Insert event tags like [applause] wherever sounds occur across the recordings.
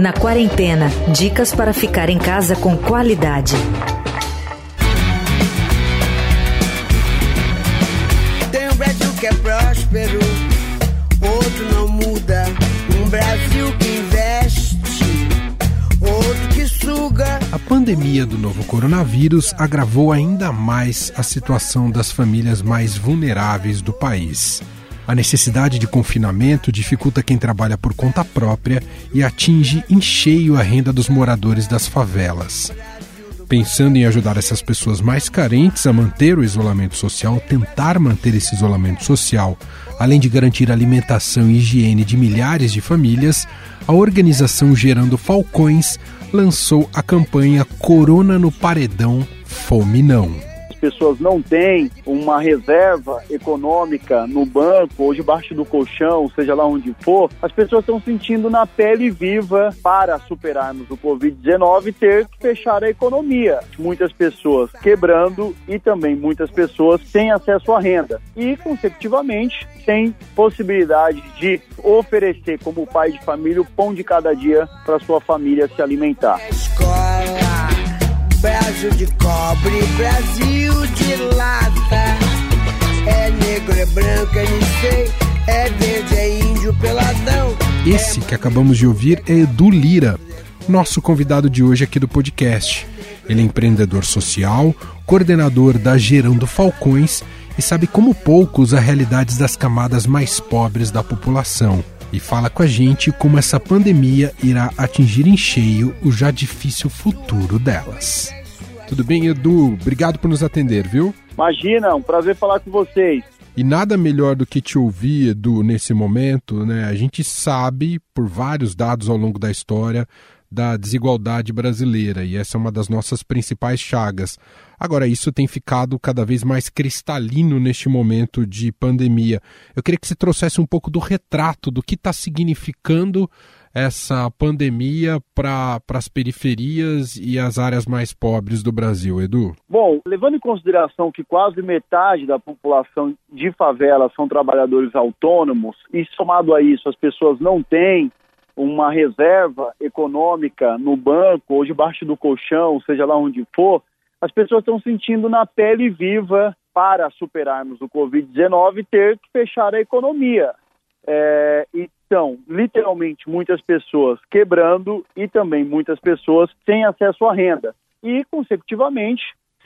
Na quarentena, dicas para ficar em casa com qualidade. Tem um Brasil que é próspero, outro não muda. Um Brasil que investe, outro que suga. A pandemia do novo coronavírus agravou ainda mais a situação das famílias mais vulneráveis do país. A necessidade de confinamento dificulta quem trabalha por conta própria e atinge em cheio a renda dos moradores das favelas. Pensando em ajudar essas pessoas mais carentes a manter o isolamento social, tentar manter esse isolamento social, além de garantir alimentação e higiene de milhares de famílias, a organização Gerando Falcões lançou a campanha Corona no Paredão, Fome Não pessoas não têm uma reserva econômica no banco ou debaixo do colchão, seja lá onde for, as pessoas estão sentindo na pele viva para superarmos o Covid-19 ter que fechar a economia. Muitas pessoas quebrando e também muitas pessoas sem acesso à renda e, consecutivamente, sem possibilidade de oferecer como pai de família o pão de cada dia para sua família se alimentar. Brasil de cobre, Brasil de lata. É negro, é branco, é sei, é verde, é índio, peladão. Esse que acabamos de ouvir é Edu Lira, nosso convidado de hoje aqui do podcast. Ele é empreendedor social, coordenador da Gerando Falcões e sabe como poucos a realidades das camadas mais pobres da população. E fala com a gente como essa pandemia irá atingir em cheio o já difícil futuro delas. Tudo bem, Edu? Obrigado por nos atender, viu? Imagina, um prazer falar com vocês. E nada melhor do que te ouvir, Edu, nesse momento, né? A gente sabe, por vários dados ao longo da história, da desigualdade brasileira, e essa é uma das nossas principais chagas. Agora, isso tem ficado cada vez mais cristalino neste momento de pandemia. Eu queria que você trouxesse um pouco do retrato do que está significando essa pandemia para as periferias e as áreas mais pobres do Brasil, Edu? Bom, levando em consideração que quase metade da população de favela são trabalhadores autônomos, e somado a isso as pessoas não têm uma reserva econômica no banco ou debaixo do colchão, seja lá onde for, as pessoas estão sentindo na pele viva para superarmos o Covid-19 ter que fechar a economia. É, então, literalmente, muitas pessoas quebrando e também muitas pessoas sem acesso à renda. E, consecutivamente,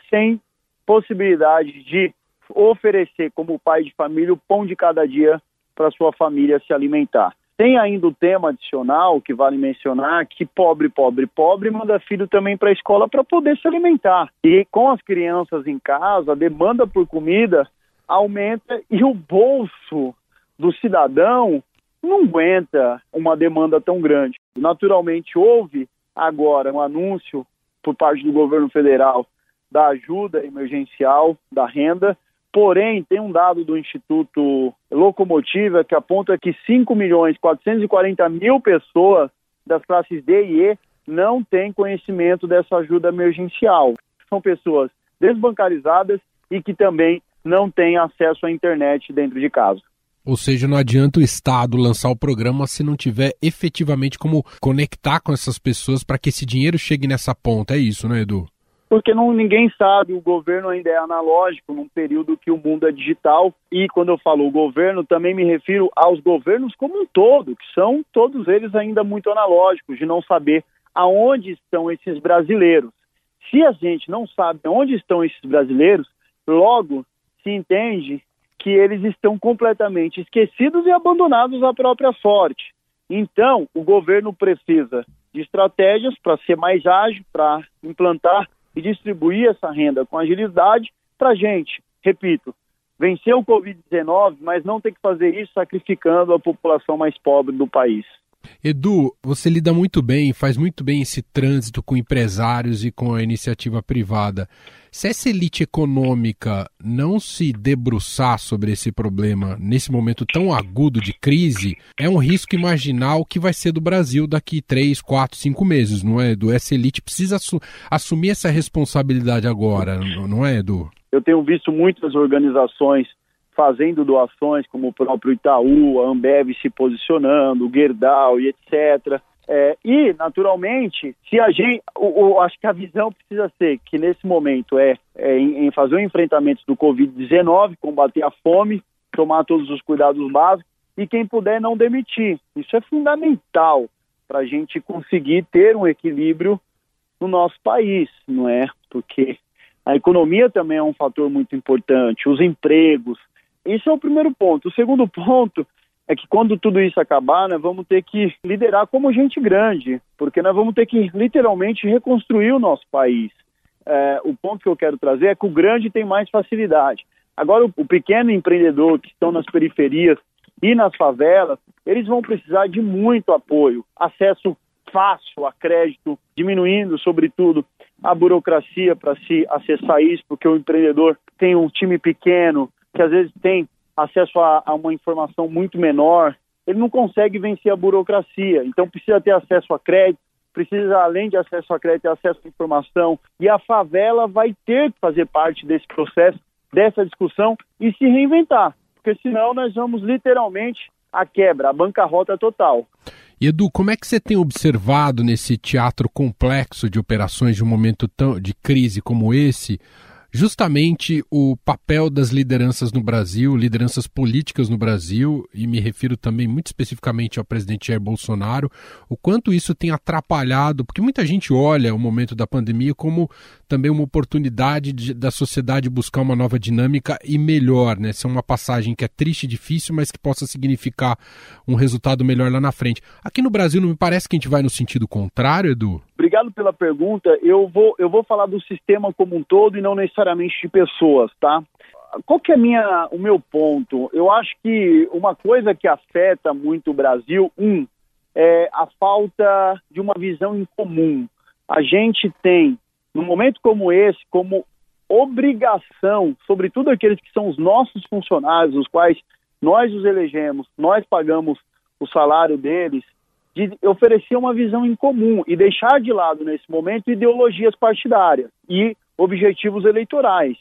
sem possibilidade de oferecer como pai de família o pão de cada dia para sua família se alimentar. Tem ainda o tema adicional que vale mencionar que pobre, pobre, pobre manda filho também para a escola para poder se alimentar. E com as crianças em casa, a demanda por comida aumenta e o bolso do cidadão não aguenta uma demanda tão grande. Naturalmente houve agora um anúncio por parte do governo federal da ajuda emergencial da renda Porém, tem um dado do Instituto Locomotiva que aponta que 5 milhões 440 mil pessoas das classes D e E não têm conhecimento dessa ajuda emergencial. São pessoas desbancarizadas e que também não têm acesso à internet dentro de casa. Ou seja, não adianta o Estado lançar o programa se não tiver efetivamente como conectar com essas pessoas para que esse dinheiro chegue nessa ponta. É isso, né, Edu? Porque não, ninguém sabe, o governo ainda é analógico num período que o mundo é digital e quando eu falo o governo, também me refiro aos governos como um todo, que são todos eles ainda muito analógicos, de não saber aonde estão esses brasileiros. Se a gente não sabe onde estão esses brasileiros, logo se entende que eles estão completamente esquecidos e abandonados à própria sorte. Então, o governo precisa de estratégias para ser mais ágil, para implantar e distribuir essa renda com agilidade para gente, repito, vencer o Covid-19, mas não ter que fazer isso sacrificando a população mais pobre do país. Edu, você lida muito bem, faz muito bem esse trânsito com empresários e com a iniciativa privada. Se essa elite econômica não se debruçar sobre esse problema nesse momento tão agudo de crise, é um risco imaginar o que vai ser do Brasil daqui três, quatro, cinco meses, não é, Edu? Essa elite precisa assumir essa responsabilidade agora, não é, Edu? Eu tenho visto muitas organizações fazendo doações, como o próprio Itaú, a Ambev se posicionando, o Gerdau e etc. É, e, naturalmente, se a gente. O, o, acho que a visão precisa ser que nesse momento é, é em, em, fazer o enfrentamento do Covid-19, combater a fome, tomar todos os cuidados básicos e quem puder não demitir. Isso é fundamental para a gente conseguir ter um equilíbrio no nosso país, não é? Porque a economia também é um fator muito importante, os empregos. Isso é o primeiro ponto. O segundo [laughs] ponto é que quando tudo isso acabar, nós vamos ter que liderar como gente grande, porque nós vamos ter que literalmente reconstruir o nosso país. É, o ponto que eu quero trazer é que o grande tem mais facilidade. Agora, o, o pequeno empreendedor que estão nas periferias e nas favelas, eles vão precisar de muito apoio, acesso fácil a crédito, diminuindo, sobretudo, a burocracia para se acessar isso, porque o empreendedor tem um time pequeno, que às vezes tem acesso a, a uma informação muito menor, ele não consegue vencer a burocracia, então precisa ter acesso a crédito, precisa, além de acesso a crédito, ter acesso à informação, e a favela vai ter que fazer parte desse processo, dessa discussão e se reinventar, porque senão nós vamos literalmente à quebra, à bancarrota total. Edu, como é que você tem observado nesse teatro complexo de operações de um momento tão, de crise como esse, justamente o papel das lideranças no Brasil, lideranças políticas no Brasil, e me refiro também muito especificamente ao presidente Jair Bolsonaro, o quanto isso tem atrapalhado, porque muita gente olha o momento da pandemia como também uma oportunidade de, da sociedade buscar uma nova dinâmica e melhor, né? Ser uma passagem que é triste e difícil, mas que possa significar um resultado melhor lá na frente. Aqui no Brasil não me parece que a gente vai no sentido contrário, Edu? Obrigado pela pergunta. Eu vou, eu vou falar do sistema como um todo e não necessariamente de pessoas, tá? Qual que é minha, o meu ponto? Eu acho que uma coisa que afeta muito o Brasil, um, é a falta de uma visão em comum. A gente tem, num momento como esse, como obrigação, sobretudo aqueles que são os nossos funcionários, os quais nós os elegemos, nós pagamos o salário deles, de oferecer uma visão em comum e deixar de lado, nesse momento, ideologias partidárias e objetivos eleitorais.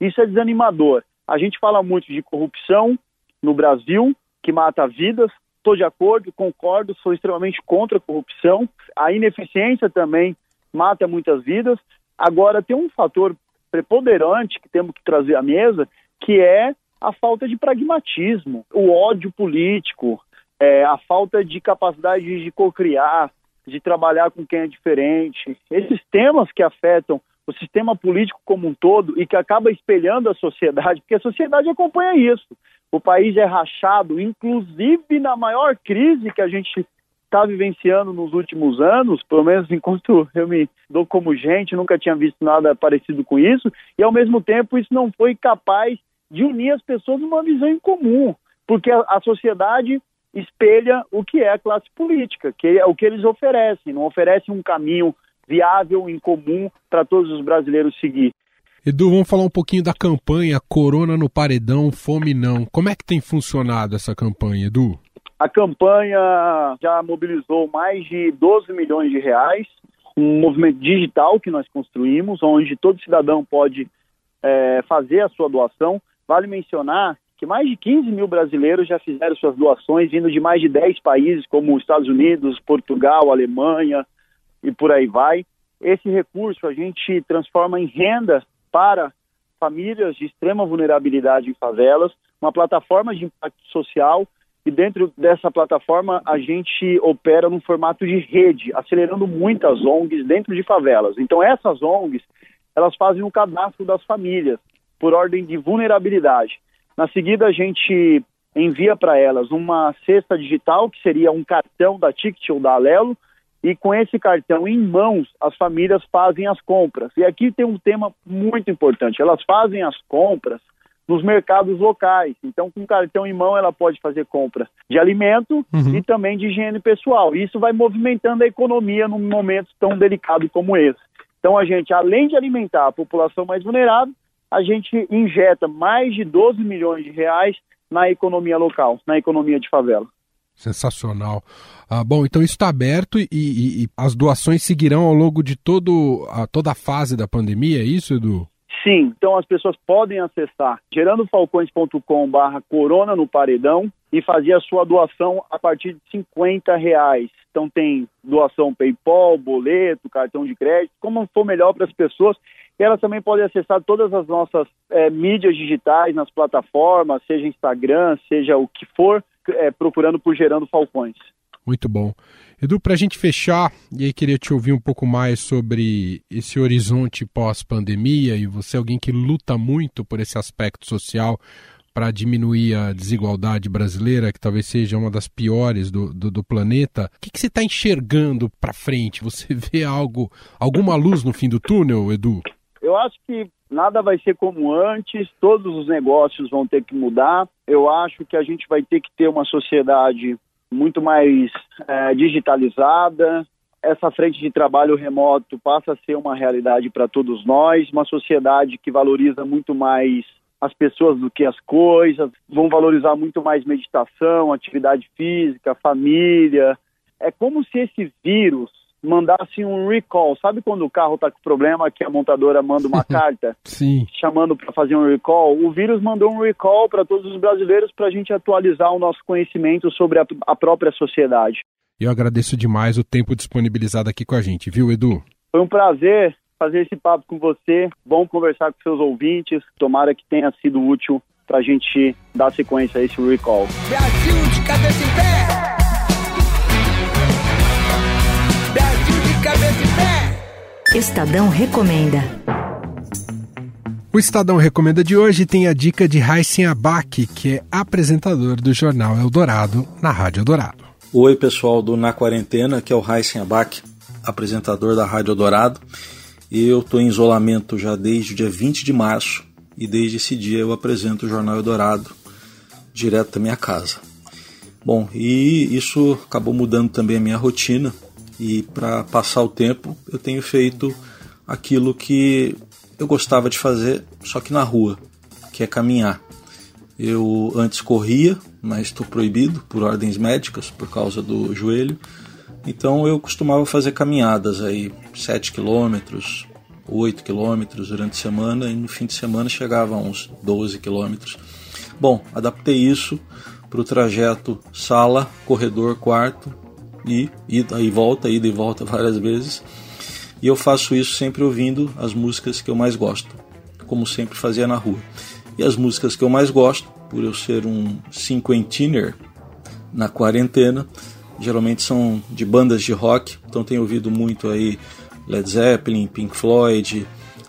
Isso é desanimador. A gente fala muito de corrupção no Brasil, que mata vidas. Estou de acordo, concordo, sou extremamente contra a corrupção. A ineficiência também mata muitas vidas. Agora, tem um fator preponderante que temos que trazer à mesa, que é a falta de pragmatismo, o ódio político, é, a falta de capacidade de cocriar, de trabalhar com quem é diferente. Esses temas que afetam o sistema político como um todo e que acaba espelhando a sociedade, porque a sociedade acompanha isso. O país é rachado, inclusive na maior crise que a gente está vivenciando nos últimos anos, pelo menos enquanto eu me dou como gente, nunca tinha visto nada parecido com isso, e ao mesmo tempo isso não foi capaz de unir as pessoas numa visão em comum, porque a, a sociedade espelha o que é a classe política, que é o que eles oferecem, não oferecem um caminho viável, em comum para todos os brasileiros seguir. Edu, vamos falar um pouquinho da campanha Corona no Paredão, Fome Não. Como é que tem funcionado essa campanha, Edu? A campanha já mobilizou mais de 12 milhões de reais, um movimento digital que nós construímos, onde todo cidadão pode é, fazer a sua doação. Vale mencionar que mais de 15 mil brasileiros já fizeram suas doações, vindo de mais de 10 países, como Estados Unidos, Portugal, Alemanha e por aí vai. Esse recurso a gente transforma em renda para famílias de extrema vulnerabilidade em favelas, uma plataforma de impacto social e dentro dessa plataforma a gente opera num formato de rede, acelerando muitas ONGs dentro de favelas. Então essas ONGs, elas fazem um cadastro das famílias por ordem de vulnerabilidade. Na seguida, a gente envia para elas uma cesta digital, que seria um cartão da Ticket ou da Alelo, e com esse cartão em mãos, as famílias fazem as compras. E aqui tem um tema muito importante: elas fazem as compras nos mercados locais. Então, com cartão em mão, ela pode fazer compra de alimento uhum. e também de higiene pessoal. Isso vai movimentando a economia num momento tão delicado como esse. Então, a gente, além de alimentar a população mais vulnerável, a gente injeta mais de 12 milhões de reais na economia local, na economia de favela. Sensacional. Ah, bom, então isso está aberto e, e, e, as doações seguirão ao longo de todo, a, toda a fase da pandemia, é isso, Edu? Sim, então as pessoas podem acessar gerandofalcões.com barra corona no paredão e fazer a sua doação a partir de 50 reais. Então tem doação PayPal, boleto, cartão de crédito, como for melhor para as pessoas. E elas também podem acessar todas as nossas é, mídias digitais nas plataformas, seja Instagram, seja o que for, é, procurando por Gerando Falcões. Muito bom. Edu, para a gente fechar, e aí queria te ouvir um pouco mais sobre esse horizonte pós-pandemia, e você é alguém que luta muito por esse aspecto social para diminuir a desigualdade brasileira, que talvez seja uma das piores do, do, do planeta. O que, que você está enxergando para frente? Você vê algo, alguma luz no fim do túnel, Edu? Eu acho que nada vai ser como antes, todos os negócios vão ter que mudar. Eu acho que a gente vai ter que ter uma sociedade muito mais é, digitalizada. Essa frente de trabalho remoto passa a ser uma realidade para todos nós, uma sociedade que valoriza muito mais as pessoas do que as coisas, vão valorizar muito mais meditação, atividade física, família. É como se esse vírus mandasse um recall. Sabe quando o carro está com problema que a montadora manda uma [laughs] carta Sim. chamando para fazer um recall? O vírus mandou um recall para todos os brasileiros para a gente atualizar o nosso conhecimento sobre a, a própria sociedade. Eu agradeço demais o tempo disponibilizado aqui com a gente, viu, Edu? Foi um prazer fazer esse papo com você. Bom conversar com seus ouvintes. Tomara que tenha sido útil para a gente dar sequência a esse recall. Brasil de cabeça Estadão Recomenda. O Estadão Recomenda de hoje tem a dica de Raíssen Abac, que é apresentador do jornal Eldorado, na Rádio Eldorado. Oi, pessoal do Na Quarentena, que é o Raíssen Abac, apresentador da Rádio Eldorado. Eu estou em isolamento já desde o dia 20 de março e desde esse dia eu apresento o Jornal Eldorado direto da minha casa. Bom, e isso acabou mudando também a minha rotina e para passar o tempo eu tenho feito aquilo que eu gostava de fazer, só que na rua, que é caminhar. Eu antes corria, mas estou proibido por ordens médicas por causa do joelho. Então eu costumava fazer caminhadas aí, 7 quilômetros, 8 quilômetros durante a semana e no fim de semana chegava a uns 12 quilômetros. Bom, adaptei isso para o trajeto sala, corredor, quarto e ida e volta, ida e volta várias vezes. E eu faço isso sempre ouvindo as músicas que eu mais gosto, como sempre fazia na rua. E as músicas que eu mais gosto, por eu ser um cinquentiner na quarentena, geralmente são de bandas de rock, então tenho ouvido muito aí Led Zeppelin, Pink Floyd,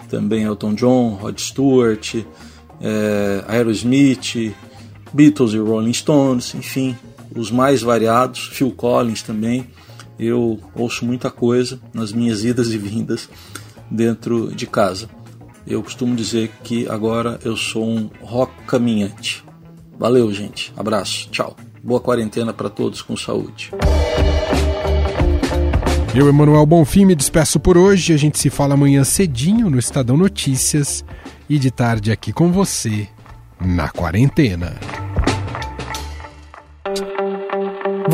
também Elton John, Rod Stewart, é, Aerosmith, Beatles e Rolling Stones, enfim, os mais variados, Phil Collins também. Eu ouço muita coisa nas minhas idas e vindas dentro de casa. Eu costumo dizer que agora eu sou um rock caminhante. Valeu, gente. Abraço. Tchau. Boa quarentena para todos com saúde. Eu, Emanuel Bonfim, me despeço por hoje. A gente se fala amanhã cedinho no Estadão Notícias e de tarde aqui com você na quarentena.